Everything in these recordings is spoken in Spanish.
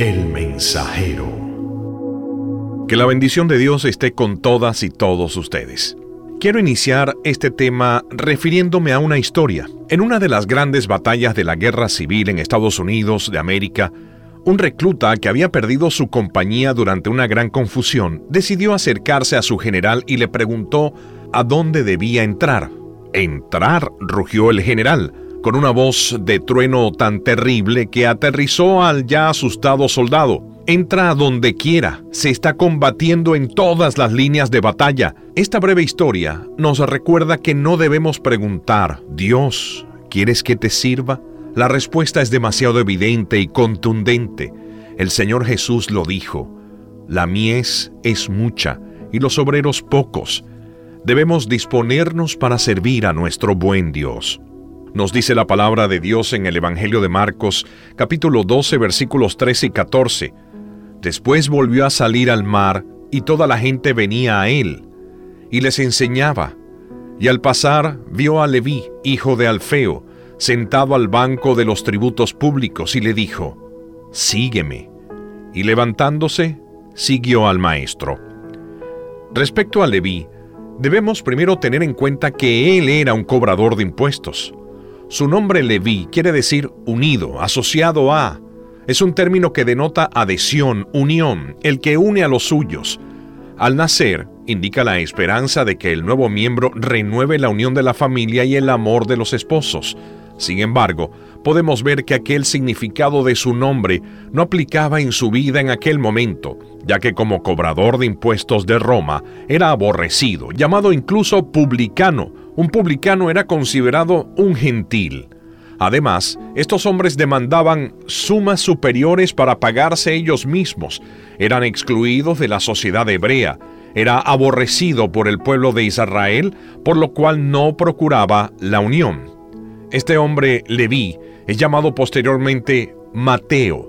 El mensajero. Que la bendición de Dios esté con todas y todos ustedes. Quiero iniciar este tema refiriéndome a una historia. En una de las grandes batallas de la guerra civil en Estados Unidos de América, un recluta que había perdido su compañía durante una gran confusión decidió acercarse a su general y le preguntó a dónde debía entrar. Entrar, rugió el general con una voz de trueno tan terrible que aterrizó al ya asustado soldado. Entra donde quiera, se está combatiendo en todas las líneas de batalla. Esta breve historia nos recuerda que no debemos preguntar, Dios, ¿quieres que te sirva? La respuesta es demasiado evidente y contundente. El Señor Jesús lo dijo, la mies es mucha y los obreros pocos. Debemos disponernos para servir a nuestro buen Dios. Nos dice la palabra de Dios en el Evangelio de Marcos, capítulo 12, versículos 13 y 14. Después volvió a salir al mar y toda la gente venía a él y les enseñaba. Y al pasar vio a Leví, hijo de Alfeo, sentado al banco de los tributos públicos y le dijo, Sígueme. Y levantándose, siguió al maestro. Respecto a Leví, debemos primero tener en cuenta que él era un cobrador de impuestos. Su nombre Leví quiere decir unido, asociado a. Es un término que denota adhesión, unión, el que une a los suyos. Al nacer, indica la esperanza de que el nuevo miembro renueve la unión de la familia y el amor de los esposos. Sin embargo, podemos ver que aquel significado de su nombre no aplicaba en su vida en aquel momento, ya que como cobrador de impuestos de Roma era aborrecido, llamado incluso publicano, un publicano era considerado un gentil. Además, estos hombres demandaban sumas superiores para pagarse ellos mismos, eran excluidos de la sociedad hebrea, era aborrecido por el pueblo de Israel, por lo cual no procuraba la unión. Este hombre, Leví, es llamado posteriormente Mateo.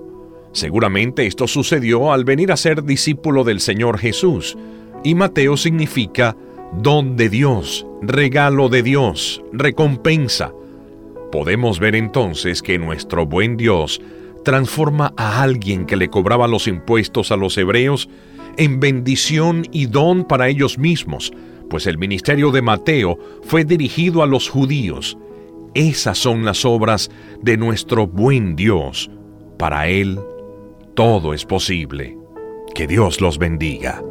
Seguramente esto sucedió al venir a ser discípulo del Señor Jesús, y Mateo significa don de Dios, regalo de Dios, recompensa. Podemos ver entonces que nuestro buen Dios transforma a alguien que le cobraba los impuestos a los hebreos en bendición y don para ellos mismos, pues el ministerio de Mateo fue dirigido a los judíos. Esas son las obras de nuestro buen Dios. Para Él todo es posible. Que Dios los bendiga.